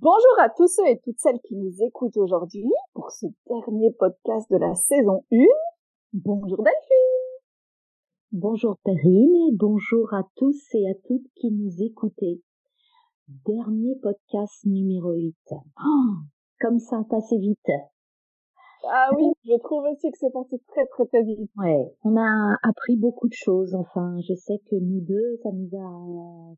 Bonjour à tous ceux et toutes celles qui nous écoutent aujourd'hui pour ce dernier podcast de la saison 1. Bonjour Delphine. Bonjour Perrine et bonjour à tous et à toutes qui nous écoutez. Dernier podcast numéro 8. Oh, comme ça a passé vite. Ah oui, je trouve aussi que c'est passé très très très vite. Ouais, on a appris beaucoup de choses. Enfin, je sais que nous deux, ça nous a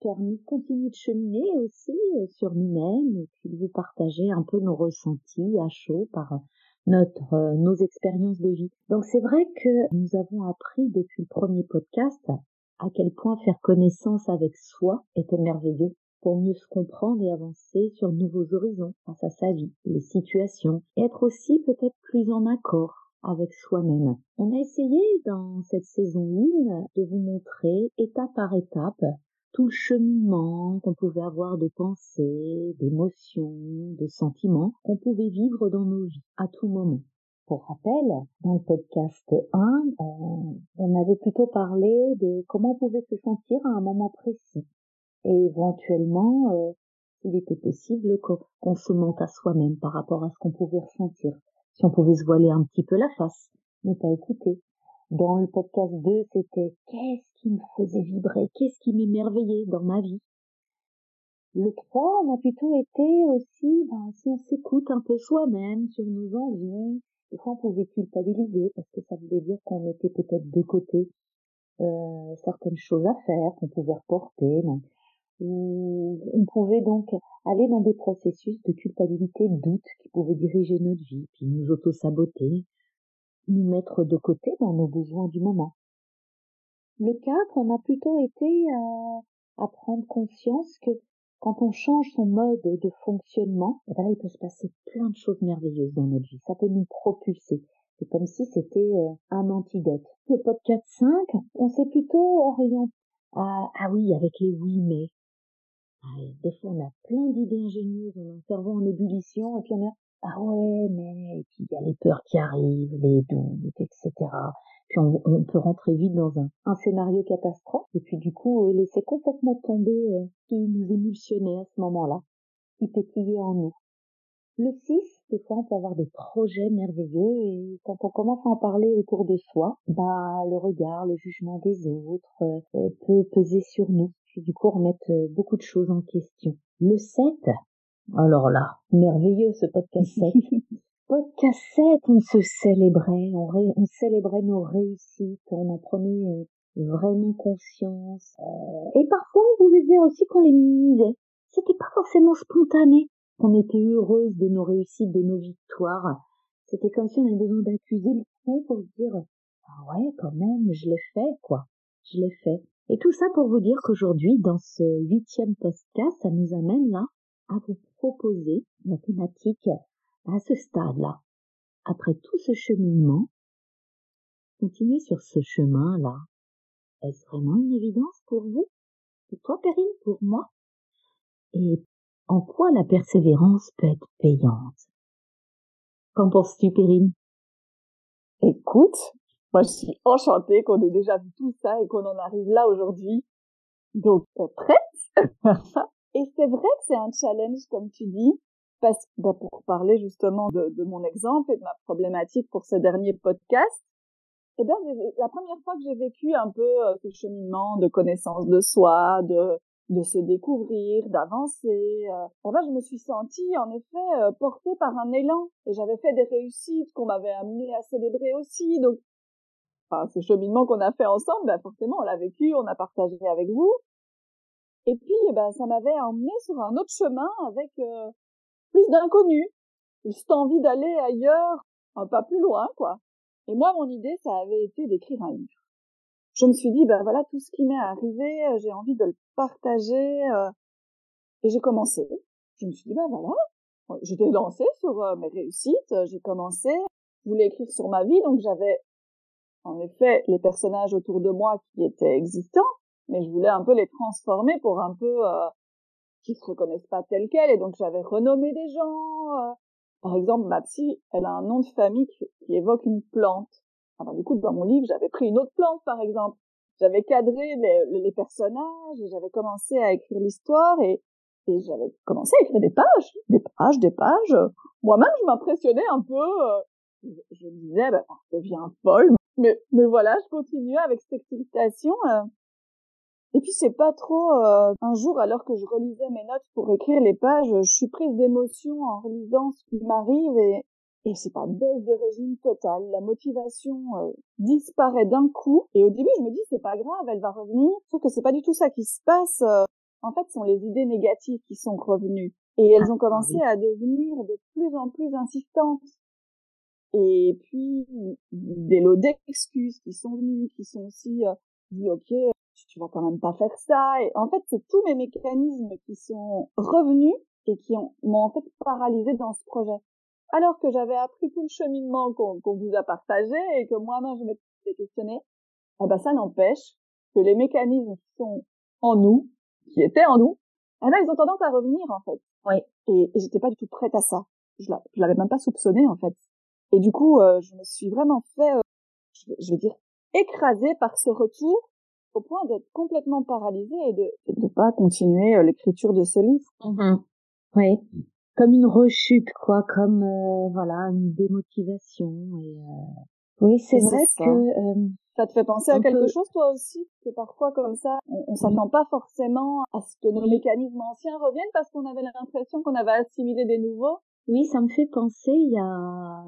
permis de continuer de cheminer aussi euh, sur nous-mêmes et puis de vous partager un peu nos ressentis à chaud par notre euh, nos expériences de vie. Donc c'est vrai que nous avons appris depuis le premier podcast à quel point faire connaissance avec soi était merveilleux pour mieux se comprendre et avancer sur nouveaux horizons face à sa vie, les situations, et être aussi peut-être plus en accord avec soi-même. On a essayé dans cette saison 1 de vous montrer étape par étape tout le cheminement qu'on pouvait avoir de pensées, d'émotions, de sentiments qu'on pouvait vivre dans nos vies à tout moment. Pour rappel, dans le podcast 1, euh, on avait plutôt parlé de comment on pouvait se sentir à un moment précis. Et éventuellement, euh, il était possible qu'on se mente à soi-même par rapport à ce qu'on pouvait ressentir. Si on pouvait se voiler un petit peu la face, ne pas écouter, dans le podcast 2, c'était qu'est-ce qui me faisait vibrer, qu'est-ce qui m'émerveillait dans ma vie. Le 3, on a plutôt été aussi, ben, si on s'écoute un peu soi-même sur nos envies, des fois on pouvait culpabiliser parce que ça voulait dire qu'on mettait peut-être de côté euh, certaines choses à faire qu'on pouvait reporter. ou on pouvait donc aller dans des processus de culpabilité, doute qui pouvaient diriger notre vie, puis nous auto-saboter, nous mettre de côté dans nos besoins du moment. Le 4, on a plutôt été à, à prendre conscience que quand on change son mode de fonctionnement, eh ben il peut se passer plein de choses merveilleuses dans notre vie. Ça peut nous propulser. C'est comme si c'était euh, un antidote. Le podcast 5, on s'est plutôt orienté à, ah oui, avec les oui mais. Ah, des fois, on a plein d'idées ingénieuses, on a un cerveau en ébullition, et puis on a, ah ouais, mais, et puis il y a les peurs qui arrivent, les doutes, etc. Puis on, peut rentrer vite dans un, scénario catastrophe, et puis du coup euh, laisser complètement tomber euh, ce qui nous émulsionnait à ce moment-là, qui pétillait en nous. Le 6, des fois on peut avoir des projets merveilleux, et quand on commence à en parler autour de soi, bah le regard, le jugement des autres euh, peut peser sur nous, puis du coup remettre beaucoup de choses en question. Le 7, alors là, merveilleux ce podcast 7. podcast 7, on se célébrait, on, on, célébrait nos réussites, on en prenait euh, vraiment conscience. Euh, et parfois, on pouvait dire aussi qu'on les minimisait. C'était pas forcément spontané, qu'on était heureuse de nos réussites, de nos victoires. C'était comme si on avait besoin d'accuser le coup pour dire ah ouais, quand même, je l'ai fait, quoi. Je l'ai fait. Et tout ça pour vous dire qu'aujourd'hui, dans ce huitième podcast, ça nous amène là à vous proposer la thématique à ce stade-là. Après tout ce cheminement, continuer sur ce chemin-là, est-ce vraiment une évidence pour vous? Pour toi, Perrine? Pour moi? Et en quoi la persévérance peut être payante? Qu'en penses-tu, Perrine? Écoute, moi je suis enchantée qu'on ait déjà vu tout ça et qu'on en arrive là aujourd'hui. Donc, prête? Et c'est vrai que c'est un challenge, comme tu dis, parce que bah, pour parler justement de, de, mon exemple et de ma problématique pour ce dernier podcast, eh bien, la première fois que j'ai vécu un peu euh, ce cheminement de connaissance de soi, de de se découvrir, d'avancer, euh, eh ben, je me suis sentie en effet euh, portée par un élan et j'avais fait des réussites qu'on m'avait amené à célébrer aussi. Donc, enfin, ce cheminement qu'on a fait ensemble, ben, forcément, on l'a vécu, on a partagé avec vous. Et puis, ben, ça m'avait emmené sur un autre chemin avec euh, plus d'inconnus, juste envie d'aller ailleurs, un pas plus loin, quoi. Et moi, mon idée, ça avait été d'écrire un livre. Je me suis dit, ben voilà, tout ce qui m'est arrivé, euh, j'ai envie de le partager. Euh, et j'ai commencé. Je me suis dit, ben voilà, j'étais lancée sur mes réussites, j'ai commencé, je voulais écrire sur ma vie, donc j'avais en effet les personnages autour de moi qui étaient existants, mais je voulais un peu les transformer pour un peu euh, qu'ils se reconnaissent pas tels quels et donc j'avais renommé des gens euh. par exemple ma psy elle a un nom de famille qui, évoque une plante alors du coup dans mon livre j'avais pris une autre plante par exemple j'avais cadré les, personnages, j'avais commencé à écrire l'histoire et, et j'avais commencé à écrire des pages, des pages, des pages. Moi-même, je m'impressionnais un peu. Euh, je, me disais, ben, je deviens folle. Mais, mais voilà, je continuais avec cette excitation. Euh. Et puis, c'est pas trop... Euh, un jour, alors que je relisais mes notes pour écrire les pages, je suis prise d'émotion en relisant ce qui m'arrive et, et c'est pas baisse de régime total. La motivation euh, disparaît d'un coup. Et au début, je me dis, c'est pas grave, elle va revenir. Sauf que c'est pas du tout ça qui se passe. Euh. en fait, ce sont les idées négatives qui sont revenues. Et elles ont commencé à devenir de plus en plus insistantes. Et puis, des lots d'excuses qui sont venus, qui sont aussi euh, dit, ok, tu vas quand même pas faire ça. Et en fait, c'est tous mes mécanismes qui sont revenus et qui m'ont en fait paralysé dans ce projet alors que j'avais appris tout le cheminement qu'on vous a partagé et que moi-même je m'étais questionné, eh ben ça n'empêche que les mécanismes qui sont en nous, qui étaient en nous, eh ben ils ont tendance à revenir en fait. Oui. Et, et j'étais pas du tout prête à ça. Je l'avais même pas soupçonné en fait. Et du coup, euh, je me suis vraiment fait, euh, je, vais dire, écrasée par ce retour au point d'être complètement paralysée et de ne pas continuer euh, l'écriture de ce livre. Mm-hmm. Oui comme une rechute, quoi, comme euh, voilà une démotivation. Et, euh... Oui, c'est vrai que euh, ça te fait penser à quelque chose toi aussi, que parfois comme ça, on, on s'attend pas forcément à ce que nos mécanismes anciens reviennent parce qu'on avait l'impression qu'on avait assimilé des nouveaux? Oui, ça me fait penser il y a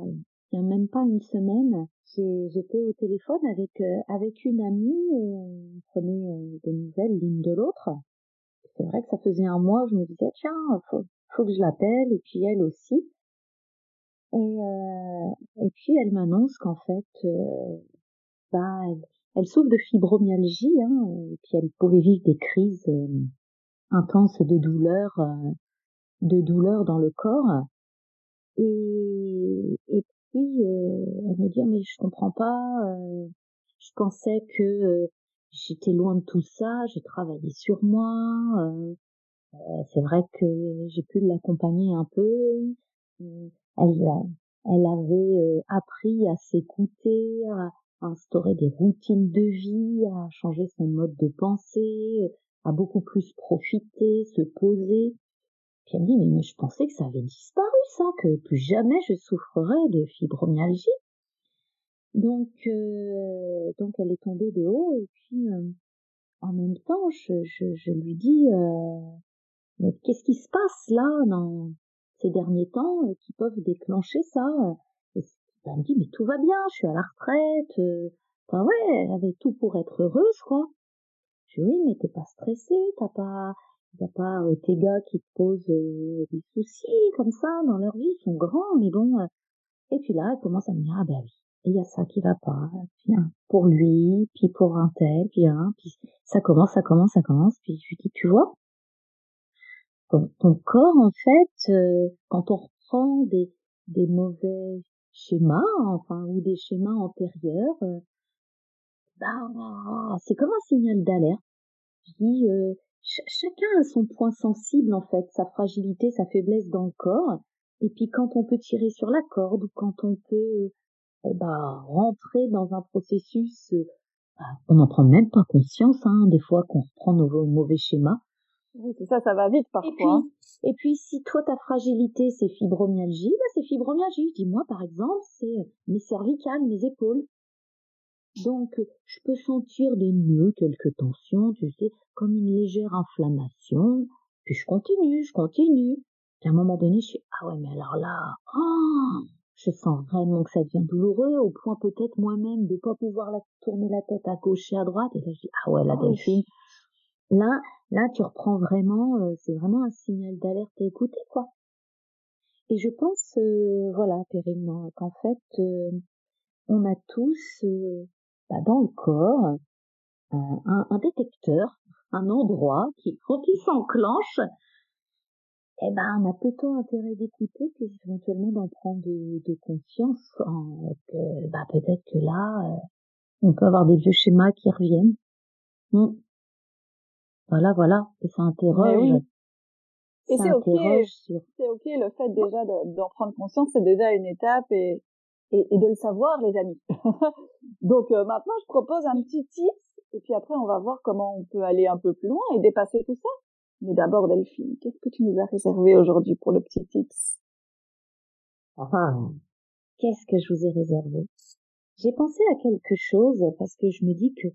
il y a même pas une semaine, j'étais au téléphone avec euh, avec une amie et on prenait des nouvelles l'une de l'autre. C'est vrai que ça faisait un mois, je me disais tiens, faut faut que je l'appelle, et puis elle aussi. Et, euh, et puis elle m'annonce qu'en fait, euh, bah, elle, elle, souffre de fibromyalgie, hein, et puis elle pouvait vivre des crises euh, intenses de douleur, euh, de douleur dans le corps. Et, et puis elle me dit mais je comprends pas, je pensais que j'étais loin de tout ça, j'ai travaillé sur moi, c'est vrai que j'ai pu l'accompagner un peu. Euh, elle, elle avait euh, appris à s'écouter, à, instaurer des routines de vie, à changer son mode de pensée, à beaucoup plus profiter, se poser. Puis elle me dit, mais je pensais que ça avait disparu, ça, que plus jamais je souffrerais de fibromyalgie. Donc, donc elle est tombée de haut et puis en même temps, je, je, je lui dis, mais qu'est-ce qui se passe là dans ces derniers temps euh, qui peuvent déclencher ça et Elle me dit mais tout va bien, je suis à la retraite. Euh, enfin ouais, avait tout pour être heureuse quoi. Je dis oui mais t'es pas stressée, t'as pas a pas euh, tes gars qui te posent des soucis comme ça dans leur vie, ils sont grands mais bon. Et puis là elle commence à me dire ah ben oui il y a ça qui va pas, puis pour lui, puis pour un tel, puis un, puis ça commence, ça commence, ça commence, puis je lui dis tu vois, ton, corps, en fait, euh, quand on reprend des, mauvais schémas, enfin, ou des schémas antérieurs, euh, bah, c'est comme un signal d'alerte. Je euh, chacun a son point sensible, en fait, sa fragilité, sa faiblesse dans le corps. Et puis quand on peut tirer sur la corde ou quand on peut eh ben, rentrer dans un processus, bah, on n'en prend même pas conscience, hein, des fois qu'on reprend nos mauvais schémas. Oui, c'est ça, ça va vite parfois. Et puis, hein. et puis si toi ta fragilité c'est fibromyalgie, bah c'est fibromyalgie. Dis-moi par exemple, c'est euh, mes cervicales, mes épaules. Donc euh, je peux sentir des nœuds, quelques tensions, tu sais, comme une légère inflammation. Puis je continue, je continue. Puis à un moment donné, je suis ah ouais mais alors là, oh, je sens vraiment que ça devient douloureux au point peut-être moi-même de pas pouvoir la, tourner la tête à gauche et à droite. Et là je dis ah ouais la ah Delphine, là Là, tu reprends vraiment, euh, c'est vraiment un signal d'alerte à écouter, quoi? Et je pense, euh, voilà, Perrine, qu'en fait, euh, on a tous bah, dans le corps un, détecteur, un endroit qui, quand il s'enclenche, eh ben, on a plutôt intérêt d'écouter que éventuellement d'en prendre de, de conscience, que bah, peut-être que là, on peut avoir des vieux schémas qui reviennent. Mmh. Voilà, voilà. Et ça interroge. Oui. Et c'est ok. C'est ok. Le fait déjà d'en prendre conscience, c'est déjà une étape et, et, et, de le savoir, les amis. Donc euh, maintenant, je propose un petit tip Et puis après, on va voir comment on peut aller un peu plus loin et dépasser tout ça. Mais d'abord, Delphine, qu'est-ce que tu nous as réservé aujourd'hui pour le petit tips? Enfin, qu'est-ce que je vous ai réservé? J'ai pensé à quelque chose parce que je me dis que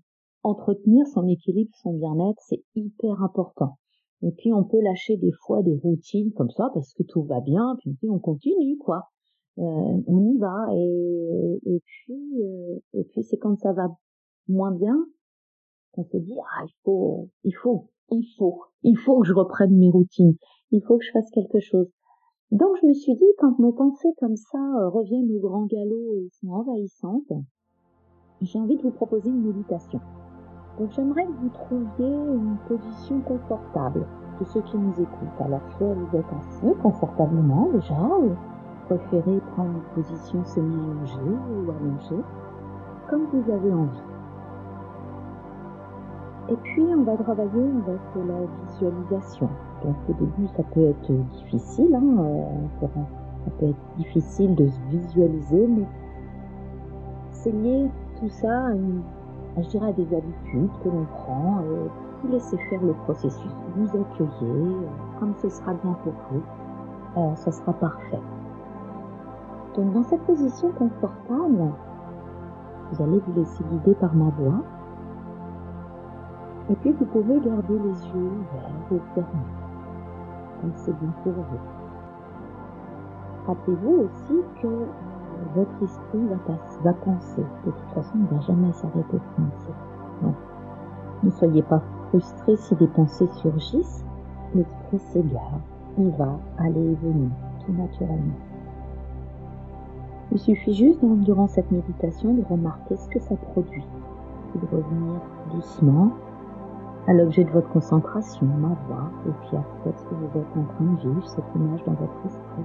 entretenir son équilibre, son bien-être, c'est hyper important. Et puis on peut lâcher des fois des routines comme ça parce que tout va bien, puis on continue quoi. Euh, on y va et, puis euh, et puis c'est quand ça va moins bien qu'on se dit ah il faut il faut il faut il faut que je reprenne mes routines, il faut que je fasse quelque chose. Donc je me suis dit quand nos pensées comme ça euh, reviennent au grand galop et sont envahissantes, j'ai envie de vous proposer une méditation. Donc j'aimerais que vous trouviez une position confortable pour ceux qui nous écoutent. Alors soit vous êtes assis confortablement déjà, ou préférez prendre une position semi-allongée ou allongée, comme vous avez envie. Et puis on va travailler avec la visualisation. Donc au début ça peut être difficile, hein, euh, ça peut être difficile de se visualiser, mais c'est lié tout ça à une je des habitudes que l'on prend, euh, vous laissez faire le processus, vous accueillez, euh, comme ce sera bien pour vous, euh, ce sera parfait. Donc dans cette position confortable, vous allez vous laisser guider par ma voix, et puis vous pouvez garder les yeux ouverts ou fermés, comme c'est bon pour vous. Rappelez-vous aussi que votre esprit va, va penser. De toute façon, il ne va jamais s'arrêter de penser. Donc, ne soyez pas frustrés si des pensées surgissent. L'esprit s'égare. Il va aller et venir, tout naturellement. Il suffit juste, durant cette méditation, de remarquer ce que ça produit. Et de revenir doucement à l'objet de votre concentration, ma voix, et puis à ce que vous êtes en train de vivre, cette image dans votre esprit.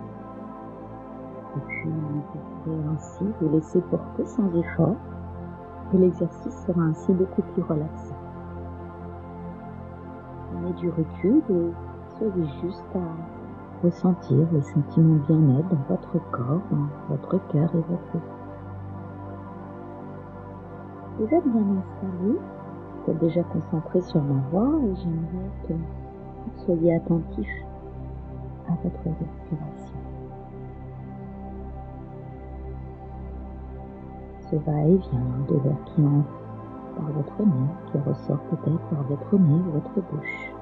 Et puis, vous pourrez ainsi vous laisser porter sans effort et l'exercice sera ainsi beaucoup plus relaxé. Prenez du recul et soyez juste à ressentir les sentiments bien-être dans votre corps, dans votre cœur et votre vie. Vous êtes bien installé, vous êtes déjà concentré sur ma voix et j'aimerais que vous soyez attentif à votre respiration. Va-et-vient de l'air qui entre par votre nez, qui ressort peut-être par votre nez ou votre bouche.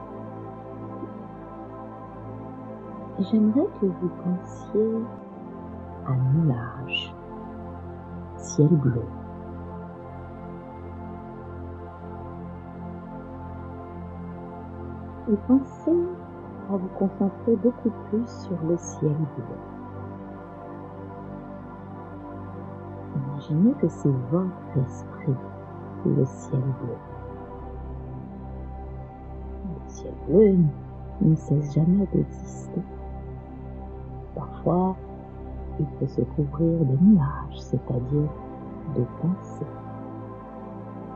J'aimerais que vous pensiez à nuage, ciel bleu. Et pensez à vous concentrer beaucoup plus sur le ciel bleu. Imaginez que c'est votre esprit, le ciel bleu. Le ciel bleu ne cesse jamais d'exister. Parfois, il peut se couvrir de nuages, c'est-à-dire de pensées.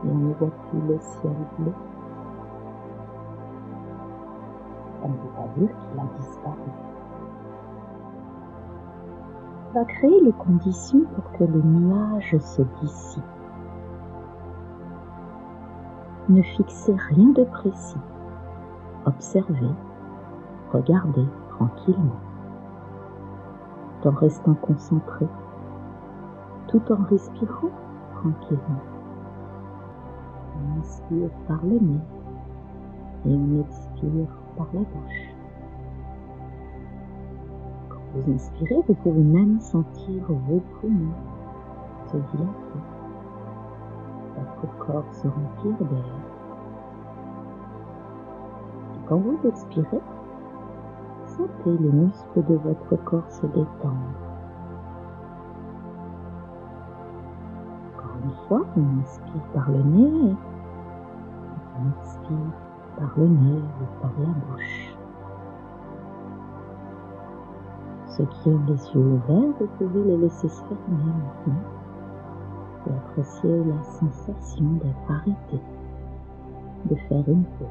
Et on ne voit plus le ciel bleu. Ça ne veut pas dire qu'il a disparu va créer les conditions pour que les nuages se dissipent. Ne fixez rien de précis. Observez, regardez tranquillement, tout en restant concentré, tout en respirant tranquillement. On inspire par le nez et on expire par la bouche vous inspirez, vous pouvez même sentir vos poumons se dilater, votre corps se remplir d'air. Quand vous expirez, sentez les muscles de votre corps se détendre. Encore une fois, on inspire par le nez, on expire par le nez ou par la bouche. Ceux qui ont les yeux ouverts, vous pouvez les laisser se fermer maintenant et apprécier la sensation d'être arrêté, de faire une pause,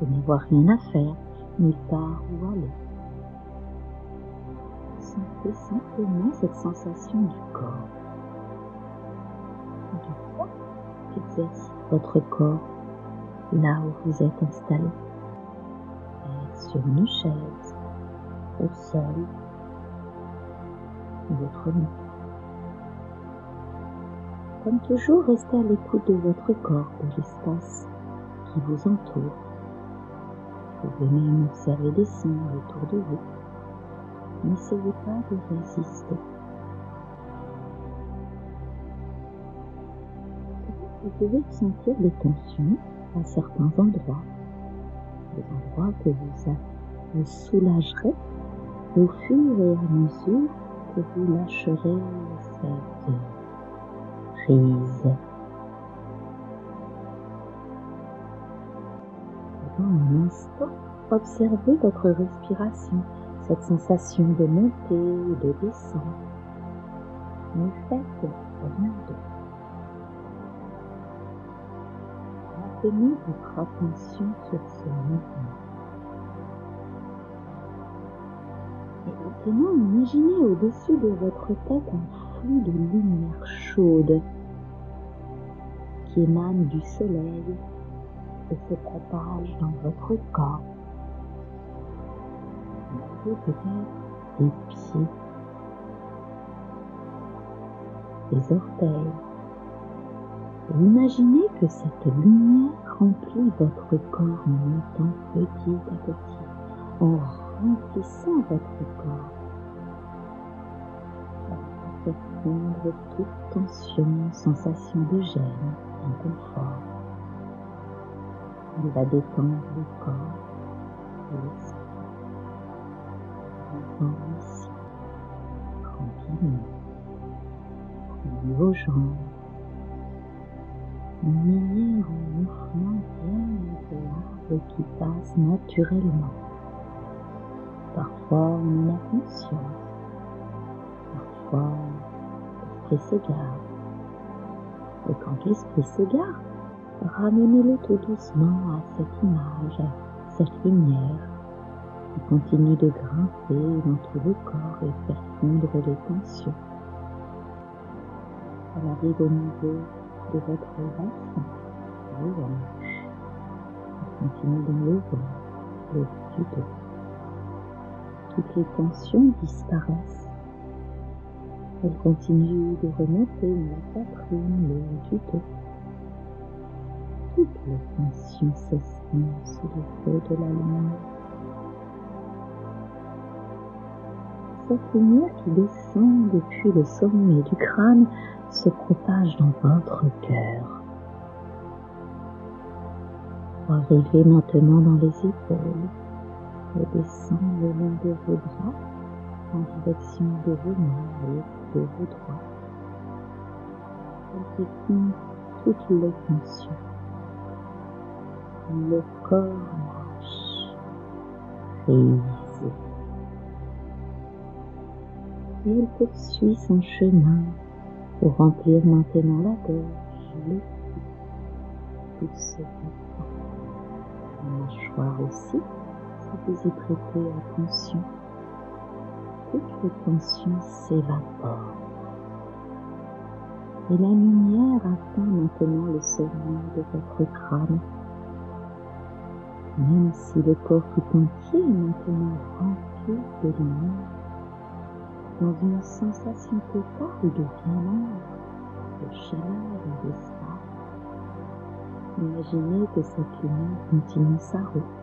de n'avoir rien à faire, nulle part où aller. Sentez simplement cette sensation du corps, du poids exerce votre corps là où vous êtes installé, sur une chaise, au sol ou autrement. Comme toujours, restez à l'écoute de votre corps, de l'espace qui vous entoure. Vous pouvez même observer des sons autour de vous. N'essayez pas de résister. Vous pouvez sentir des tensions à certains endroits, des endroits que vous, vous soulagerez au fur et à mesure que vous lâcherez cette prise. Pendant un instant, observez votre respiration, cette sensation de montée de descente. Ne faites rien d'autre. Maintenez votre attention sur ce mouvement. Maintenant, imaginez au-dessus de votre tête un flux de lumière chaude qui émane du soleil et se propage dans votre corps? Vous peut-être les pieds, les orteils, Imaginez que cette lumière remplit votre corps en montant petit à petit, remplissant votre corps. Fondre toute tension, sensation de gêne, inconfort. Elle va détendre le corps et l'esprit. Ici, tranquillement. Prenez vos jambes lumière en mouvement bien qui passe naturellement. Parfois on en a conscience, parfois l'esprit s'égare. Et quand l'esprit s'égare, ramenez-le tout doucement à cette image, à cette lumière qui continue de grimper dans tout le corps et faire fondre les tensions. Elle arrive au niveau de votre bassin, vos hanches. Continue dans le ventre, le. Toutes les tensions disparaissent. Elles continuent de remonter la poitrine, le haut du dos. Toutes les tensions s'estiment sous le feu de la lumière. Cette lumière qui descend depuis le sommet du crâne se propage dans votre cœur. Arrivez maintenant dans les épaules et descend le long de vos bras en direction de vos mains et de vos doigts. Défend toutes les tensions. Le corps lâche, prise. Et elle poursuit son chemin pour remplir maintenant la gorge, le cou, tout se détend. La mâchoire aussi, si vous y prêtez attention. Toutes les tensions s'évaporent. Et la lumière atteint maintenant le sommet de votre crâne. Même si le corps tout entier est maintenant rempli de lumière, dans une sensation totale de bien-être, de chaleur et d'espace. Imaginez que cette lumière continue sa route.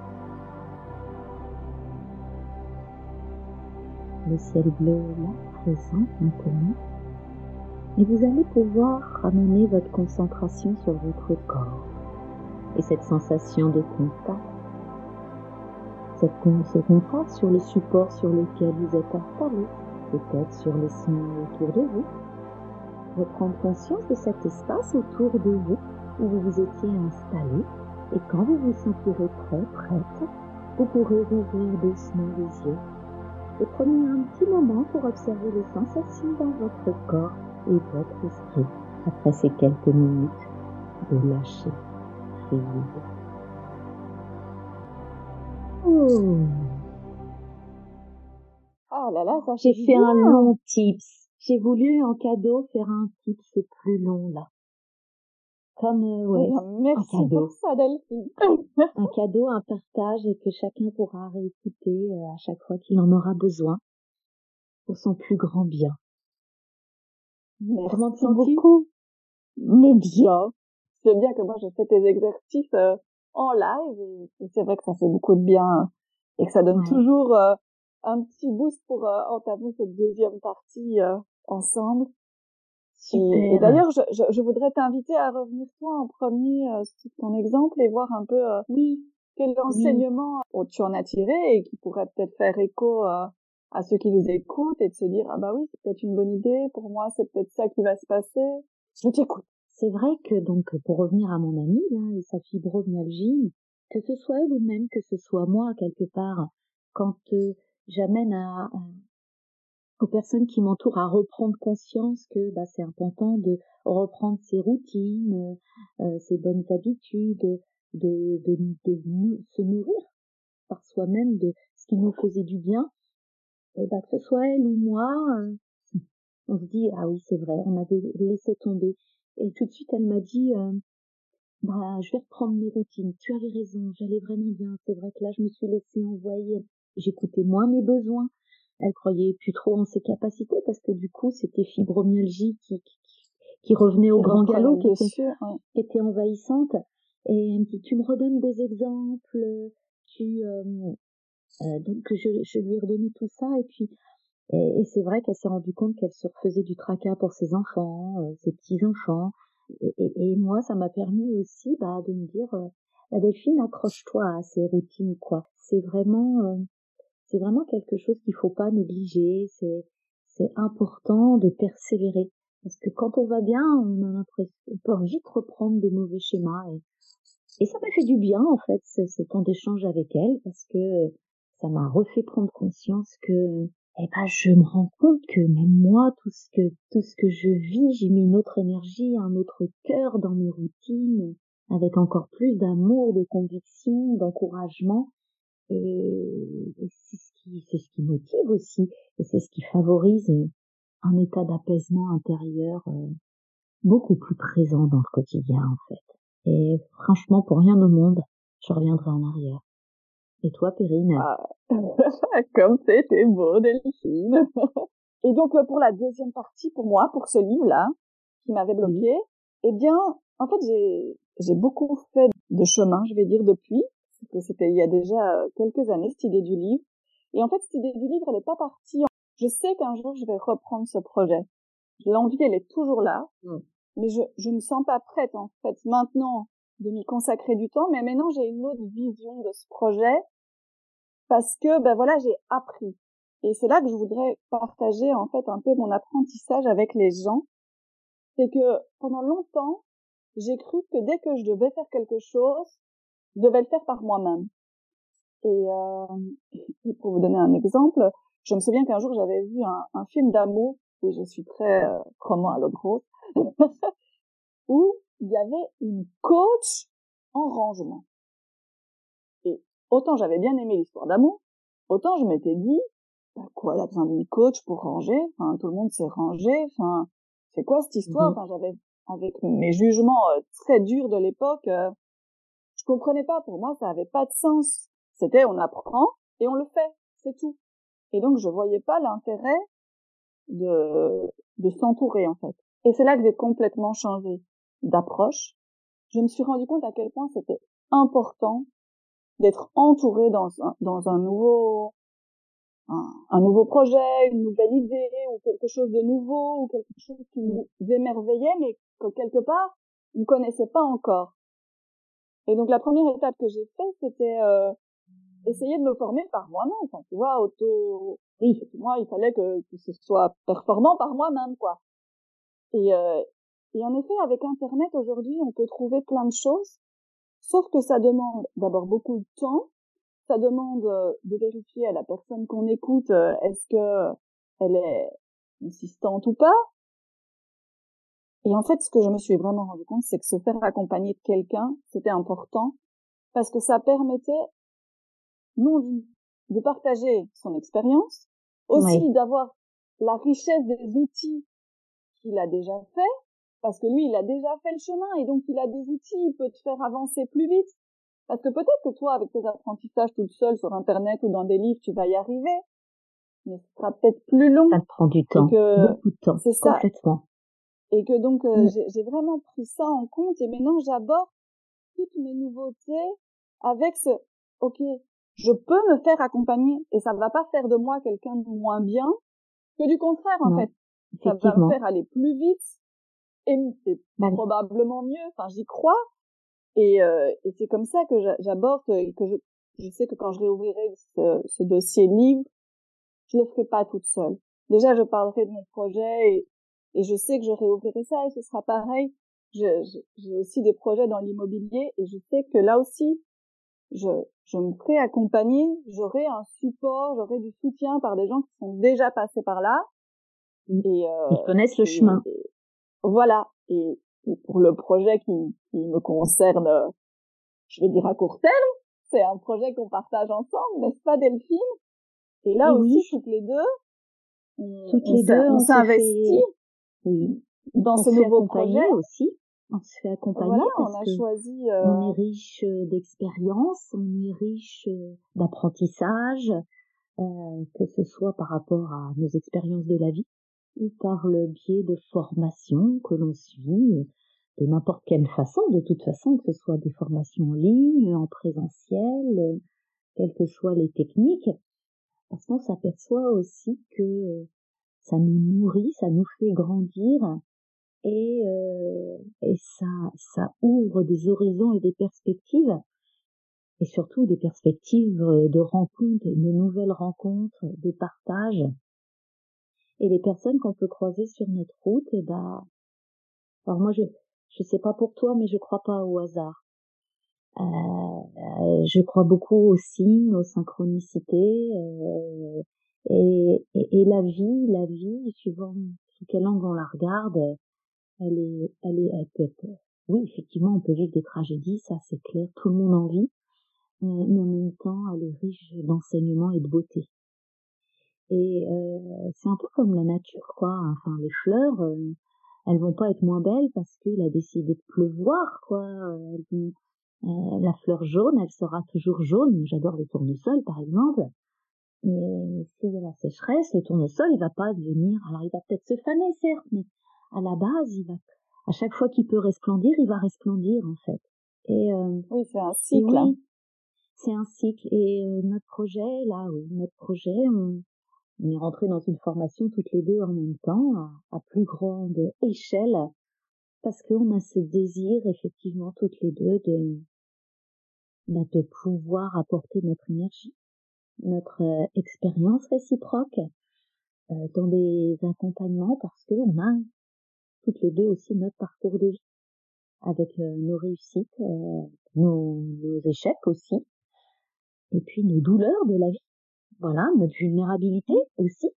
Le ciel bleu là, présent maintenant, et vous allez pouvoir ramener votre concentration sur votre corps. Et cette sensation de contact cette, ce sur le support sur lequel vous êtes installé, peut-être sur les sons autour de vous. Reprendre conscience de cet espace autour de vous où vous vous étiez installé. Et quand vous vous sentirez prêt, prête, vous pourrez ouvrir doucement les yeux et prenez un petit moment pour observer les sensations dans votre corps et votre esprit après ces quelques minutes de lâcher prise. Oh. Ah là là, ça J'ai fait un long tips. J'ai voulu en cadeau faire un tips plus long là. Comme euh, ouais, merci un cadeau. pour ça, Delphine. un cadeau, un partage et que chacun pourra réécouter euh, à chaque fois qu'il en aura besoin pour son plus grand bien. Merci Comment te beaucoup. Mais bien. C'est bien que moi je fais tes exercices euh, en live et, c'est vrai que ça fait beaucoup de bien et que ça donne toujours euh, un petit boost pour euh, entamer cette deuxième partie ensemble. Et, d'ailleurs, je, je, je, voudrais t'inviter à revenir toi en premier sur ton exemple et voir un peu oui. quel enseignement tu en as tiré et qui pourrait peut-être faire écho à ceux qui nous écoutent et de se dire ah bah oui c'est peut-être une bonne idée pour moi c'est peut-être ça qui va se passer. Je t'écoute. C'est vrai que donc pour revenir à mon amie là et sa fibromyalgie que ce soit elle ou même que ce soit moi quelque part quand euh, j'amène à, aux personnes qui m'entourent à reprendre conscience que bah, c'est important de reprendre ses routines euh, ses bonnes habitudes de, de, de, de se nourrir par soi-même de ce qui nous faisait du bien et bah, que ce soit elle ou moi, euh, on se dit ah oui c'est vrai, on avait laissé tomber. Et tout de suite elle m'a dit euh, bah je vais reprendre mes routines. Tu avais raison, j'allais vraiment bien. C'est vrai que là je me suis laissée envoyer. J'écoutais moins mes besoins. Elle croyait plus trop en ses capacités parce que du coup c'était fibromyalgie qui, qui, qui revenait au grand galop, qui était, était envahissante. Et elle me dit tu me redonnes des exemples, tu euh, euh, donc je, je, lui ai redonné tout ça et puis et, c'est vrai qu'elle s'est rendue compte qu'elle se refaisait du tracas pour ses enfants, euh, ses petits enfants. Et, et, moi, ça m'a permis aussi bah, de me dire, euh, bah, Delphine, accroche-toi à ces routines, quoi. C'est vraiment, euh, c'est vraiment quelque chose qu'il faut pas négliger. C'est, c'est important de persévérer parce que quand on va bien, on a l'impression, on peut vite reprendre des mauvais schémas et, et ça m'a fait du bien en fait ce, temps d'échange avec elle parce que ça m'a refait prendre conscience que eh ben je me rends compte que même moi tout ce que tout ce que je vis j'ai mis une autre énergie un autre cœur dans mes routines avec encore plus d'amour de conviction d'encouragement et, c'est ce qui c'est ce qui motive aussi et c'est ce qui favorise un état d'apaisement intérieur euh, beaucoup plus présent dans le quotidien en fait et franchement pour rien au monde je reviendrai en arrière et toi, Perrine? Ah. Comme c'était beau, Delphine. Et donc, euh, pour la deuxième partie, pour moi, pour ce livre-là, qui m'avait bloqué, eh bien, en fait, j'ai, j'ai beaucoup fait de chemin, je vais dire, depuis. Que c'était il y a déjà quelques années, cette idée du livre. Et en fait, cette idée du livre, elle n'est pas partie. Je sais qu'un jour, je vais reprendre ce projet. L'envie, elle est toujours là. Mm. Mais je, je ne sens pas prête, en fait, maintenant, de m'y consacrer du temps, mais maintenant j'ai une autre vision de ce projet parce que ben voilà j'ai appris et c'est là que je voudrais partager en fait un peu mon apprentissage avec les gens, c'est que pendant longtemps j'ai cru que dès que je devais faire quelque chose, je devais le faire par moi-même. Et, euh, pour vous donner un exemple, je me souviens qu'un jour j'avais vu un, un film d'amour, et je suis très euh, à l'autre grosse, où il y avait une coach en rangement. Et autant j'avais bien aimé l'histoire d'amour, autant je m'étais dit, bah, quoi, il a besoin d'une coach pour ranger, enfin, tout le monde s'est rangé, enfin, c'est quoi cette histoire, mhm. enfin, j'avais, avec mes jugements euh, très durs de l'époque, euh, comprenais pas, pour moi, ça avait pas de sens. C'était, on apprend et on le fait, c'est tout. Et donc, je voyais pas l'intérêt de, de s'entourer, en fait. Et c'est là que j'ai complètement changé d'approche, je me suis rendu compte à quel point c'était important d'être entouré dans un, dans un nouveau un, nouveau projet, une nouvelle idée ou quelque chose de nouveau ou quelque chose qui nous émerveillait mais que quelque part on ne connaissait pas encore. Et donc la première étape que j'ai faite c'était euh, essayer de me former par moi-même. Enfin, tu vois, auto. Oui. Moi, il fallait que, que ce soit performant par moi-même, quoi. Et, euh, et en effet, avec Internet aujourd'hui, on peut trouver plein de choses, sauf que ça demande d'abord beaucoup de temps, ça demande euh, de vérifier à la personne qu'on écoute euh, est-ce que elle est insistante ou pas. Et en fait, ce que je me suis vraiment rendu compte, c'est que se faire accompagner de quelqu'un, c'était important parce que ça permettait non de partager son expérience, aussi d'avoir la richesse des outils qu'il a déjà fait, parce que lui, il a déjà fait le chemin et donc il a des outils, il peut te faire avancer plus vite. Parce que peut-être que toi, avec tes apprentissages toute seule sur Internet ou dans des livres, tu vas y arriver, mais ce sera peut-être plus long. Ça prend du temps, beaucoup de temps, c'est ça. Complètement. Et que donc euh, mm. j'ai vraiment pris ça en compte et maintenant j'aborde toutes mes nouveautés avec ce OK, je peux me faire accompagner et ça ne va pas faire de moi quelqu'un de moins bien que du contraire en fait. Ça va me faire aller plus vite et, bah probablement mieux. Enfin, j'y crois. Et, euh, et c'est comme ça que j'aborde et que je, je sais que quand je réouvrirai ce, ce dossier livre, je le ferai pas toute seule. Déjà, je parlerai de mon projet et, et je sais que je réouvrirai ça et ce sera pareil. J'ai aussi des projets dans l'immobilier et je sais que là aussi, je, je me ferai accompagner, j'aurai un support, j'aurai du soutien par des gens qui sont déjà passés par là. Mm. Et, euh, Ils connaissent le chemin. voilà. Et, pour le projet qui, qui me concerne, je vais dire à court terme, c'est un projet qu'on partage ensemble, n'est-ce pas Delphine? Et là aussi, toutes les deux, on, toutes les deux, on s'investit oui. dans ce nouveau projet. aussi. On se fait accompagner parce on a que choisi, euh... on est riche euh, d'expérience, on est riche euh, d'apprentissage, euh, que ce soit par rapport à nos expériences de la vie ou par le biais de formations que l'on suit de n'importe quelle façon, de toute façon, que ce soit des formations en ligne, en présentiel, quelles que soient les techniques, parce qu'on s'aperçoit aussi que ça nous nourrit, ça nous fait grandir et, euh, et ça, ça ouvre des horizons et des perspectives, et surtout des perspectives euh, de rencontres, de nouvelles rencontres, de partage. Et les personnes qu'on peut croiser sur notre route, et eh ben, alors moi je, je sais pas pour toi, mais je crois pas au hasard. Euh, je crois beaucoup aux signes, aux synchronicités, et, la vie, la vie, suivant sous quel angle on la regarde, elle est, elle est, elle peut être, oui, effectivement, on peut vivre des tragédies, ça c'est clair, tout le monde en vit, euh, mais en même temps, elle est riche d'enseignement et de beauté. Et euh, c'est un peu comme la nature, quoi. Enfin, les fleurs, euh, elles vont pas être moins belles parce qu'il a décidé de pleuvoir, quoi. Euh, la fleur jaune, elle sera toujours jaune. J'adore les tournesols, par exemple. Mais s'il y a la sécheresse, le tournesol, il va pas devenir. Alors, il va peut-être se faner, certes, mais à la base, il va, à chaque fois qu'il peut resplendir, il va resplendir en fait. Et euh, oui, c'est un cycle. Oui, c'est un cycle. Et euh, notre projet, là, oui, notre projet, on, on est rentré dans une formation toutes les deux en même temps, à, plus grande échelle, parce qu'on a ce désir, effectivement, toutes les deux, de, bah, de pouvoir apporter notre énergie, notre euh, expérience réciproque euh, dans des accompagnements, parce que on a toutes les deux aussi notre parcours de vie, avec euh, nos réussites, euh, nos, nos, échecs aussi, et puis nos douleurs de la vie. Voilà, notre vulnérabilité aussi.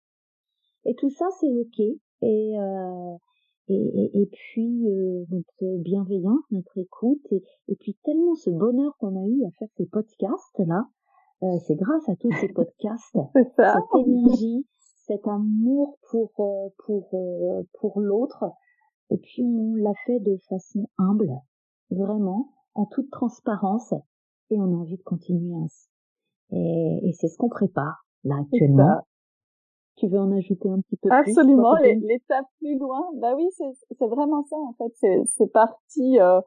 Et tout ça, c'est ok. Et, euh, et, et, puis notre bienveillance, notre écoute, et, et, puis tellement ce bonheur qu'on a eu à faire ces podcasts là, c'est grâce à tous ces podcasts, cette énergie, cet amour pour pour pour l'autre, et puis on l'a fait de façon humble, vraiment, en toute transparence, et on a envie de continuer ainsi. Et, et c'est ce qu'on prépare là actuellement. Tu veux en ajouter un petit peu Absolument, plus Absolument, l'étape plus loin. Bah oui, c'est vraiment ça en fait. C'est parti euh,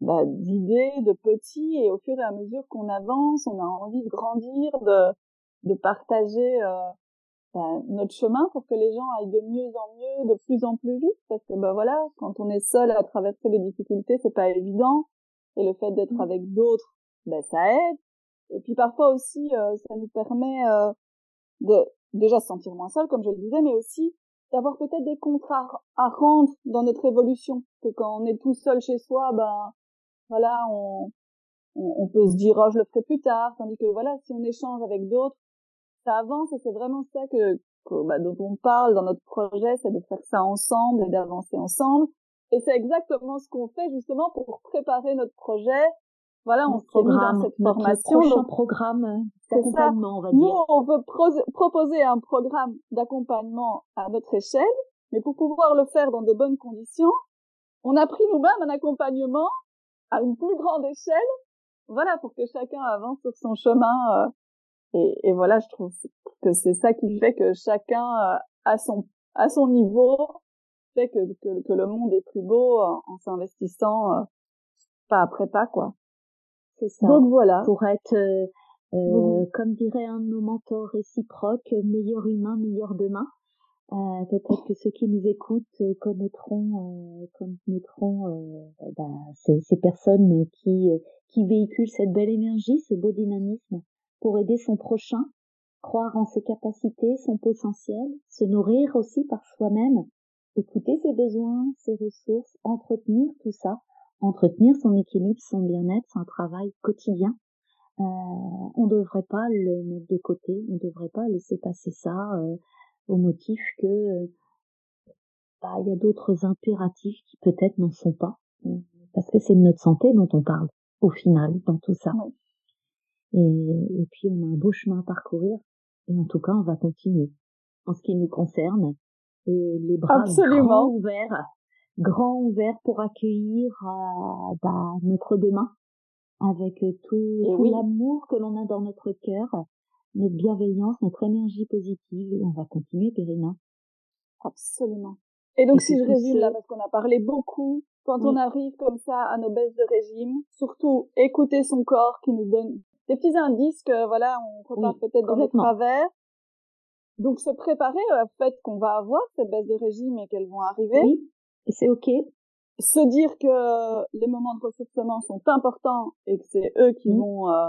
bah, d'idées, de petits, et au fur et à mesure qu'on avance, on a envie de grandir, de, de partager euh, ben, notre chemin pour que les gens aillent de mieux en mieux, de plus en plus vite, parce que ben voilà, quand on est seul à traverser les difficultés, c'est pas évident, et le fait d'être mmh. avec d'autres, ben ça aide. Et puis parfois aussi, euh, ça nous permet euh, de déjà se sentir moins seul, comme je le disais, mais aussi d'avoir peut-être des contrats à rendre dans notre évolution, que quand on est tout seul chez soi, ben voilà, on, on, on peut se dire oh je le ferai plus tard, tandis que voilà, si on échange avec d'autres ça avance et c'est vraiment ça que, bah, dont on parle dans notre projet, c'est de faire ça ensemble et d'avancer ensemble. Et c'est exactement ce qu'on fait justement pour préparer notre projet. Voilà, on s'est mis dans cette formation. Notre donc, programme d'accompagnement, on va dire. Nous, on veut proposer un programme d'accompagnement à notre échelle, mais pour pouvoir le faire dans de bonnes conditions, on a pris nous-mêmes un accompagnement à une plus grande échelle, voilà, pour que chacun avance sur son chemin. Euh, et, et, voilà, je trouve que c'est ça qui fait que chacun euh, à son à son niveau fait que, que, que le monde est plus beau en, en s'investissant euh, pas après pas quoi. C'est ça. Donc voilà. Pour être euh, euh comme dirait un de nos mentors réciproques, meilleur humain, meilleur demain. Euh, peut-être que ceux qui nous écoutent connaîtront, euh, connaîtront euh, bah, ces, ces, personnes qui, qui véhiculent cette belle énergie, ce beau dynamisme pour aider son prochain, croire en ses capacités, son potentiel, se nourrir aussi par soi-même, écouter ses besoins, ses ressources, entretenir tout ça, entretenir son équilibre, son bien-être, son travail quotidien. Euh, on ne devrait pas le mettre de côté, on ne devrait pas laisser passer ça au motif que bah, il y a d'autres impératifs qui peut-être n'en sont pas, euh, parce que c'est de notre santé dont on parle au final dans tout ça. Et, et, puis on a un beau chemin à parcourir, et en tout cas on va continuer. En ce qui nous concerne, et les bras grands ouverts, grands ouverts pour accueillir euh, bah, notre demain avec tout, tout l'amour que l'on a dans notre cœur notre bienveillance, notre énergie positive et on va continuer, Périna. Absolument. Et donc, si je résume là, parce qu'on a parlé beaucoup, quand on arrive comme ça à nos baisses de régime, surtout écouter son corps qui nous donne des petits indices que, voilà, on prépare peut-être dans nos travers. Donc, se préparer au fait qu'on va avoir ces baisses de régime et qu'elles vont arriver. Oui. Et c'est OK. Se dire que les moments de ressourcement sont importants et que c'est eux qui vont euh,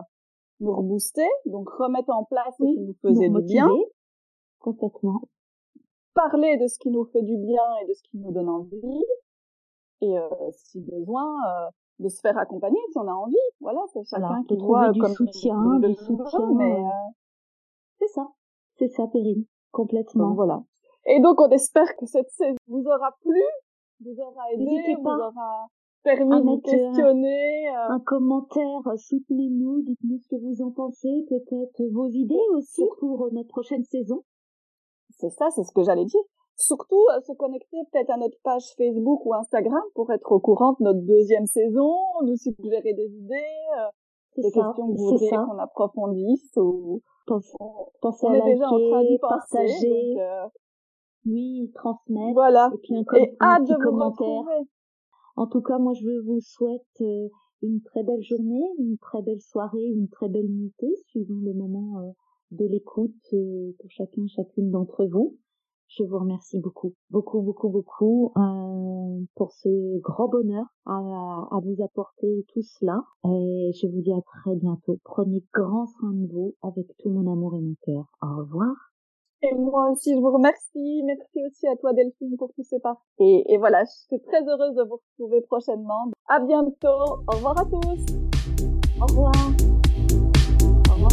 nous rebooster, donc remettre en place ce qui nous faisait du bien. Complètement. Parler de ce qui nous fait du bien et de ce qui nous donne envie. Et euh, si besoin, euh, de se faire accompagner si on a envie. Voilà, c'est chacun qui voit du comme soutien, du soutien. Mais euh, c'est ça, c'est ça, Périne, complètement. voilà. Et donc on espère que cette saison vous aura plu, vous aura aidé, vous aura permis de questionner. Euh. Un commentaire, soutenez-nous, dites-nous ce que vous en pensez, peut-être vos idées aussi pour notre prochaine saison. C'est ça, c'est ce que j'allais dire. Surtout euh, se connecter peut-être à notre page Facebook ou Instagram pour être au courant de notre deuxième saison, nous suggérer des idées, euh, des questions que vous voudriez qu'on approfondisse ou pensez à liker, déjà en train d'y partager. oui, transmettre. Voilà. Et puis un, un petit commentaire. En tout cas, moi, je vous souhaite euh, une très belle journée, une très belle soirée, une très belle nuitée, suivant le moment euh, de l'écoute euh, pour chacun, chacune d'entre vous. Je vous remercie beaucoup, beaucoup, beaucoup, beaucoup pour ce grand bonheur à, à, vous apporter tout cela. Et je vous dis à très bientôt. Prenez grand soin de vous avec tout mon amour et mon cœur. Au revoir. Et moi aussi, je vous remercie. Merci aussi à toi, Delphine, pour tous ces partages. Et, et voilà, je suis très heureuse de vous retrouver prochainement. À bientôt. Au revoir à tous. Au revoir. Au revoir.